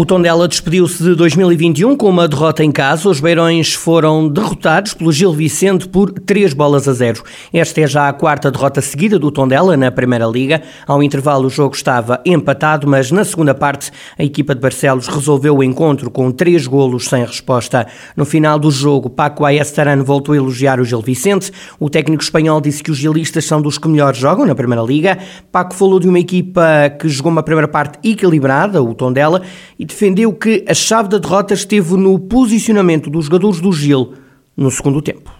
O Tondela despediu-se de 2021 com uma derrota em casa. Os Beirões foram derrotados pelo Gil Vicente por 3 bolas a 0. Esta é já a quarta derrota seguida do Tondela na Primeira Liga. Ao intervalo o jogo estava empatado, mas na segunda parte a equipa de Barcelos resolveu o encontro com 3 golos sem resposta. No final do jogo, Paco Ayestarano voltou a elogiar o Gil Vicente. O técnico espanhol disse que os gilistas são dos que melhor jogam na Primeira Liga. Paco falou de uma equipa que jogou uma primeira parte equilibrada, o Tondela, e defendeu que a chave da derrota esteve no posicionamento dos jogadores do Gil no segundo tempo.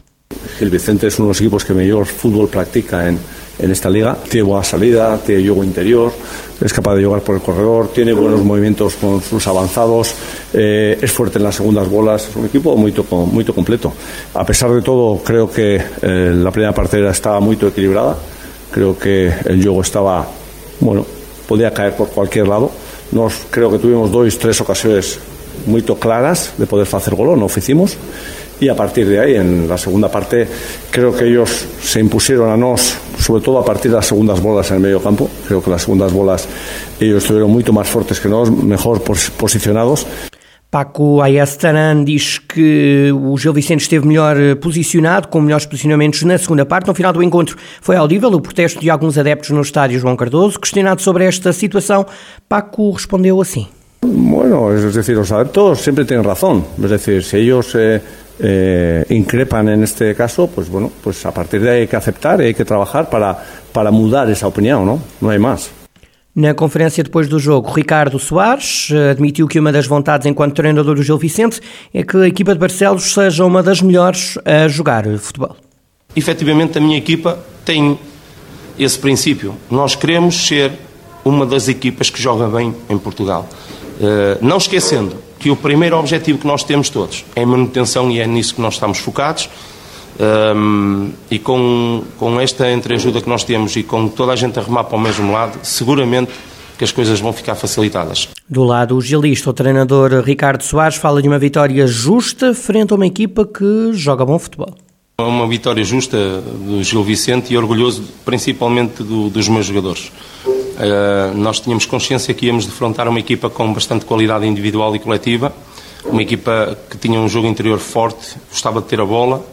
Gil Vicente uno de los equipos que mejor fútbol practica en, en esta liga. Tiene buena salida, tiene juego interior, es capaz de jugar por el corredor, tiene buenos movimientos con sus avanzados, eh, es fuerte en las segundas bolas. Es un equipo muy, muy completo. A pesar de todo, creo que eh, la primera partida estaba muy equilibrada. Creo que el juego estaba, bueno, podía caer por cualquier lado. Nos, creo que tuvimos dos, tres ocasiones muy claras de poder hacer gol, no hicimos. Y a partir de ahí, en la segunda parte, creo que ellos se impusieron a nos, sobre todo a partir de las segundas bolas en el medio campo. Creo que las segundas bolas ellos estuvieron mucho más fuertes que nos, mejor posicionados. Paco Ayastaran diz que o Gil Vicente esteve melhor eh, posicionado, com melhores posicionamentos na segunda parte. No final do encontro foi audível o protesto de alguns adeptos no estádio João Cardoso. Questionado sobre esta situação, Paco respondeu assim. Bueno, es decir, los adeptos siempre tienen razón. Es decir, si ellos eh, eh, increpan en este caso, pues bueno, pues a partir de ahí hay que aceptar hay que trabajar para, para mudar esa opinión, ¿no? No hay más. Na conferência depois do jogo, Ricardo Soares eh, admitiu que uma das vontades enquanto treinador do Gil Vicente é que a equipa de Barcelos seja uma das melhores a jogar futebol. Efetivamente, a minha equipa tem esse princípio. Nós queremos ser uma das equipas que joga bem em Portugal. Eh, não esquecendo que o primeiro objetivo que nós temos todos é a manutenção e é nisso que nós estamos focados. Um, e com, com esta entreajuda que nós temos e com toda a gente a remar para o mesmo lado, seguramente que as coisas vão ficar facilitadas. Do lado o gilista, o treinador Ricardo Soares fala de uma vitória justa frente a uma equipa que joga bom futebol. Uma vitória justa do Gil Vicente e orgulhoso principalmente do, dos meus jogadores. Uh, nós tínhamos consciência que íamos defrontar uma equipa com bastante qualidade individual e coletiva, uma equipa que tinha um jogo interior forte, gostava de ter a bola,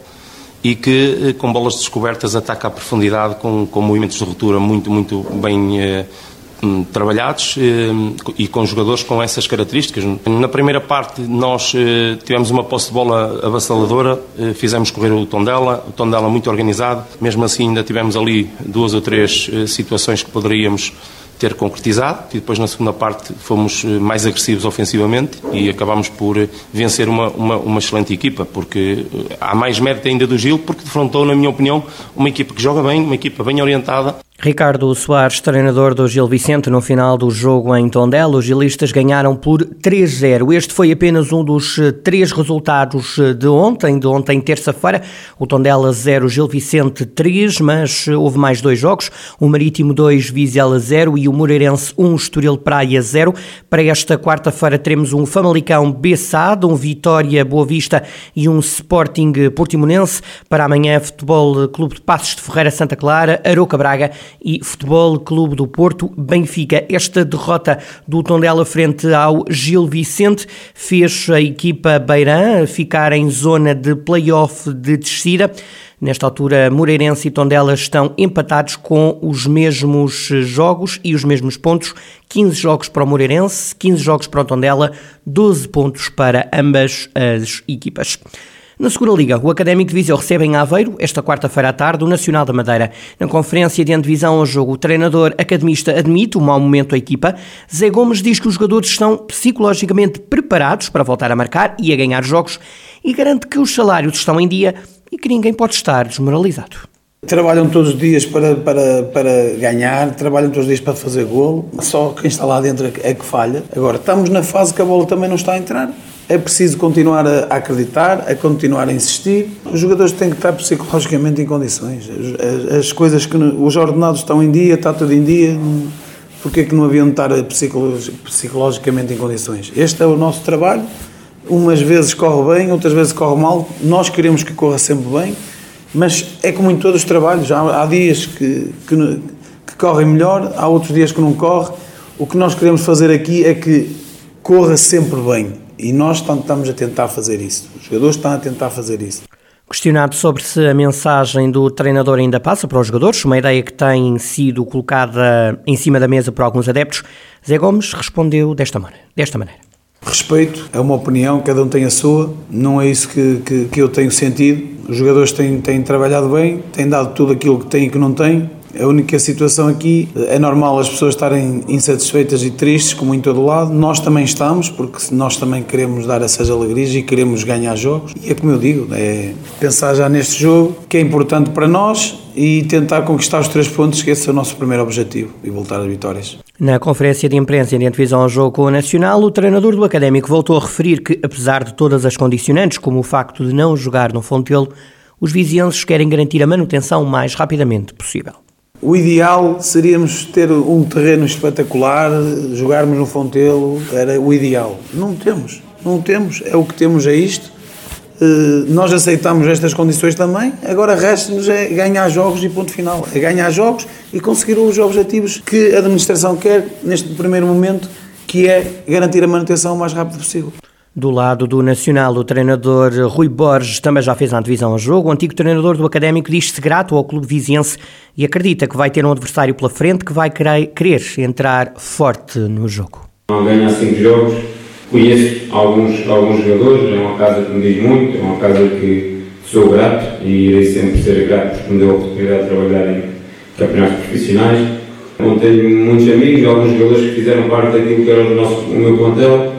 e que eh, com bolas descobertas ataca a profundidade com, com movimentos de ruptura muito, muito bem eh, hum, trabalhados eh, e com jogadores com essas características. Na primeira parte nós eh, tivemos uma posse de bola avassaladora, eh, fizemos correr o Tondela, o Tondela muito organizado, mesmo assim ainda tivemos ali duas ou três eh, situações que poderíamos ter concretizado e depois na segunda parte fomos eh, mais agressivos ofensivamente e acabámos por eh, vencer uma, uma, uma, excelente equipa, porque eh, há mais mérito ainda do Gil, porque defrontou, na minha opinião, uma equipa que joga bem, uma equipa bem orientada Ricardo Soares, treinador do Gil Vicente, no final do jogo em Tondela, os gilistas ganharam por 3-0. Este foi apenas um dos eh, três resultados eh, de ontem, de ontem terça-feira. O Tondela 0, Gil Vicente 3, mas eh, houve mais dois jogos. O Marítimo 2, Vizela 0 e o Moreirense 1, Estoril Praia 0. Para esta quarta-feira teremos um Famalicão Bessado, um Vitória Boa Vista e um Sporting Portimonense. Para amanhã, Futebol Clube de Passos de Ferreira Santa Clara, Aroca Braga e Futebol Clube do Porto Benfica. Esta derrota do Tondela frente ao Gil Vicente fez a equipa Beirã ficar em zona de play-off de descida. Nesta altura, Moreirense e Tondela estão empatados com os mesmos jogos e os mesmos pontos. 15 jogos para o Moreirense, 15 jogos para o Tondela, 12 pontos para ambas as equipas. Na segunda liga, o Académico de Viseu recebe em Aveiro, esta quarta-feira à tarde, o Nacional da Madeira. Na conferência de antevisão ao jogo, o treinador academista admite o mau momento da equipa. Zé Gomes diz que os jogadores estão psicologicamente preparados para voltar a marcar e a ganhar jogos e garante que os salários estão em dia e que ninguém pode estar desmoralizado. Trabalham todos os dias para, para, para ganhar, trabalham todos os dias para fazer golo, só quem está lá dentro é que falha. Agora, estamos na fase que a bola também não está a entrar. É preciso continuar a acreditar, a continuar a insistir. Os jogadores têm que estar psicologicamente em condições. As, as coisas que os ordenados estão em dia, está tudo em dia. porque é que não haviam de estar psicologicamente em condições? Este é o nosso trabalho, umas vezes corre bem, outras vezes corre mal, nós queremos que corra sempre bem, mas é como em todos os trabalhos, há, há dias que, que, que correm melhor, há outros dias que não corre, o que nós queremos fazer aqui é que corra sempre bem, e nós estamos a tentar fazer isso, os jogadores estão a tentar fazer isso. Questionado sobre se a mensagem do treinador ainda passa para os jogadores, uma ideia que tem sido colocada em cima da mesa por alguns adeptos, Zé Gomes respondeu desta maneira. Desta maneira. Respeito, é uma opinião, cada um tem a sua, não é isso que, que, que eu tenho sentido. Os jogadores têm, têm trabalhado bem, têm dado tudo aquilo que têm e que não têm. A única situação aqui é normal as pessoas estarem insatisfeitas e tristes, como em todo lado. Nós também estamos, porque nós também queremos dar essas alegrias e queremos ganhar jogos. E é como eu digo, é pensar já neste jogo, que é importante para nós e tentar conquistar os três pontos, que esse é o nosso primeiro objetivo e voltar às vitórias. Na conferência de imprensa em antevisão ao jogo Nacional, o treinador do Académico voltou a referir que, apesar de todas as condicionantes, como o facto de não jogar no Fontelo, os vizienses querem garantir a manutenção o mais rapidamente possível. O ideal seríamos ter um terreno espetacular, jogarmos no Fontelo, era o ideal. Não temos, não temos, é o que temos, é isto. Eh, nós aceitamos estas condições também, agora resta-nos é ganhar jogos e ponto final. É ganhar jogos e conseguir os objetivos que a administração quer neste primeiro momento, que é garantir a manutenção o mais rápido possível. Do lado do Nacional, o treinador Rui Borges também já fez a antevisão ao jogo. O antigo treinador do Académico diz-se grato ao clube viziense e acredita que vai ter um adversário pela frente que vai querer, entrar forte no jogo. Não ganhar cinco jogos, conheço alguns, alguns jogadores, é uma casa que me diz muito, é uma casa que sou grato e irei sempre ser grato porque me deu a oportunidade de trabalhar em campeonatos profissionais. Eu tenho muitos amigos, alguns jogadores que fizeram parte daquilo que era o, nosso, o meu plantel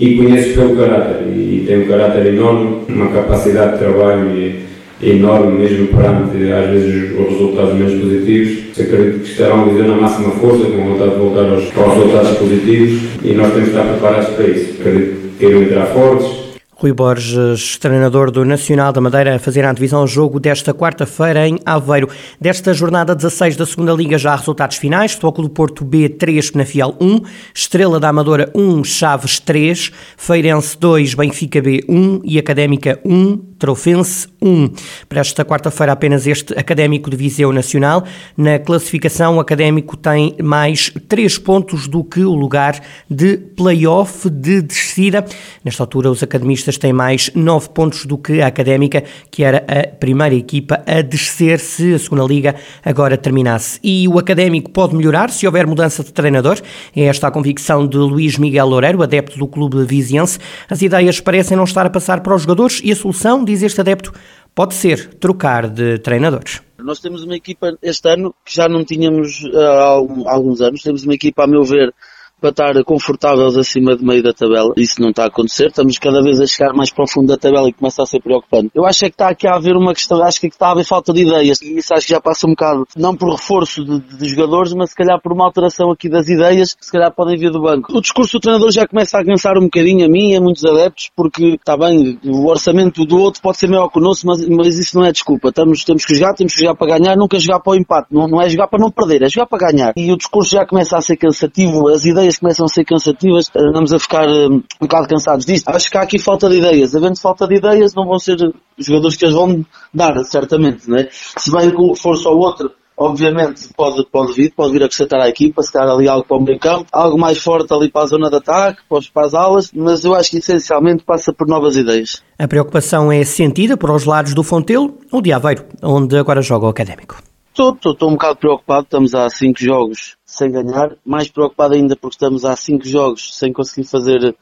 e conheço pelo caráter e tem um caráter enorme, uma capacidade de trabalho enorme mesmo perante às vezes os resultados menos positivos. Acredito que estarão dizer na máxima força, com vontade de voltar aos, aos resultados positivos e nós temos que estar preparados para isso. Acredito que queiram entrar fortes, Rui Borges, treinador do Nacional da Madeira, a fazer a antevisão ao jogo desta quarta-feira em Aveiro. Desta jornada 16 da segunda Liga já há resultados finais. Futebol do Porto B 3, Penafiel 1, Estrela da Amadora 1, Chaves 3, Feirense 2, Benfica B 1 e Académica 1, Trofense 1. Para esta quarta-feira, apenas este Académico de Viseu Nacional. Na classificação, o Académico tem mais 3 pontos do que o lugar de play-off de descida. Nesta altura, os academistas têm mais 9 pontos do que a Académica, que era a primeira equipa a descer se a segunda Liga agora terminasse. E o Académico pode melhorar se houver mudança de treinador. É esta a convicção de Luís Miguel Loureiro, adepto do clube viziense. As ideias parecem não estar a passar para os jogadores e a solução diz este adepto, pode ser trocar de treinadores. Nós temos uma equipa este ano que já não tínhamos há alguns anos, temos uma equipa, a meu ver, para estar confortáveis acima de meio da tabela. Isso não está a acontecer. Estamos cada vez a chegar mais para o fundo da tabela e começa a ser preocupante. Eu acho é que está aqui a haver uma questão, acho que está a haver falta de ideias. E isso acho que já passa um bocado, não por reforço de, de jogadores, mas se calhar por uma alteração aqui das ideias, que se calhar podem vir do banco. O discurso do treinador já começa a cansar um bocadinho a mim e a muitos adeptos, porque está bem, o orçamento do outro pode ser maior que o nosso, mas, mas isso não é desculpa. Estamos, temos que jogar, temos que jogar para ganhar, nunca jogar para o empate. Não, não é jogar para não perder, é jogar para ganhar. E o discurso já começa a ser cansativo, as ideias começam a ser cansativas andamos a ficar um, um bocado cansados disto. Acho que há aqui falta de ideias. Havendo falta de ideias, não vão ser jogadores que as vão dar, certamente, né? Se vai for só outro, obviamente pode, pode vir, pode vir acrescentar à equipa, se calhar ali algo para o meio campo, algo mais forte ali para a zona de ataque, para as alas, mas eu acho que essencialmente passa por novas ideias. A preocupação é sentida por os lados do Fontelo ou de Aveiro, onde agora joga o Académico. Estou, um bocado preocupado, estamos há cinco jogos sem ganhar, mais preocupado ainda porque estamos há cinco jogos sem conseguir fazer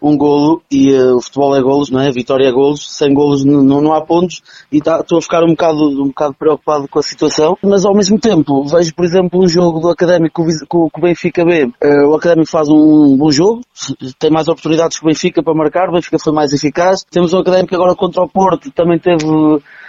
um golo e uh, o futebol é golos, não é? A vitória é golos, sem golos não, não há pontos. E tá, estou a ficar um bocado, um bocado preocupado com a situação, mas ao mesmo tempo vejo, por exemplo, um jogo do Académico com, com o Benfica B. Uh, o Académico faz um bom jogo, tem mais oportunidades que o Benfica para marcar, o Benfica foi mais eficaz. Temos o Académico agora contra o Porto, também teve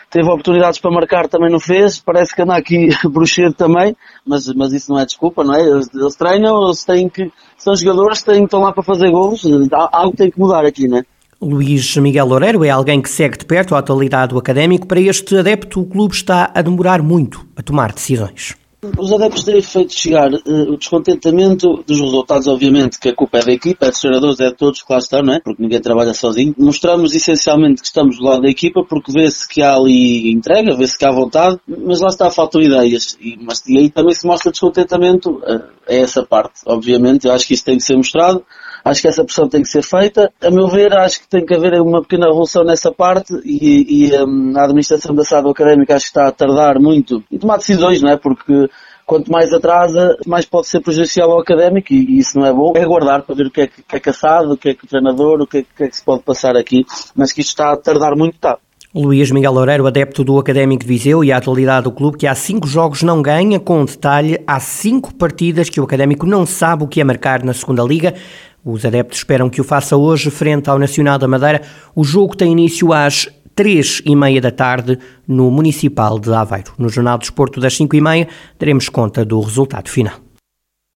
teve oportunidades para marcar, também não fez, parece que anda aqui bruxedo também, mas, mas isso não é desculpa, não é? Eles, eles treinam, eles têm que, são jogadores, têm, estão lá para fazer gols, algo tem que mudar aqui, não é? Luís Miguel Loureiro é alguém que segue de perto a atualidade do académico. Para este adepto, o clube está a demorar muito a tomar decisões. Os adeptos têm feito chegar uh, o descontentamento dos resultados, obviamente, que a culpa é da equipa, é dos treinadores, é de todos lá estão, não é? Porque ninguém trabalha sozinho. Mostramos essencialmente que estamos do lado da equipa porque vê-se que há ali entrega, vê-se que há vontade, mas lá está, faltam ideias. E, mas, e aí também se mostra descontentamento, uh, essa parte, obviamente. Eu acho que isso tem que ser mostrado. Acho que essa pressão tem que ser feita. A meu ver, acho que tem que haver uma pequena evolução nessa parte e, e um, a administração da SAD académica acho que está a tardar muito em tomar decisões, não é? Porque quanto mais atrasa, mais pode ser prejudicial ao académico e, isso não é bom. É aguardar para ver o que é que, que é caçado, o que é que o treinador, o que é, que é que se pode passar aqui, mas que isto está a tardar muito, está. Luís Miguel Loureiro, adepto do Académico de Viseu e a atualidade do clube, que há cinco jogos não ganha, com detalhe, há cinco partidas que o Académico não sabe o que é marcar na segunda Liga. Os adeptos esperam que o faça hoje frente ao Nacional da Madeira. O jogo tem início às três e meia da tarde no Municipal de Aveiro. No Jornal de Desporto das cinco e meia daremos conta do resultado final.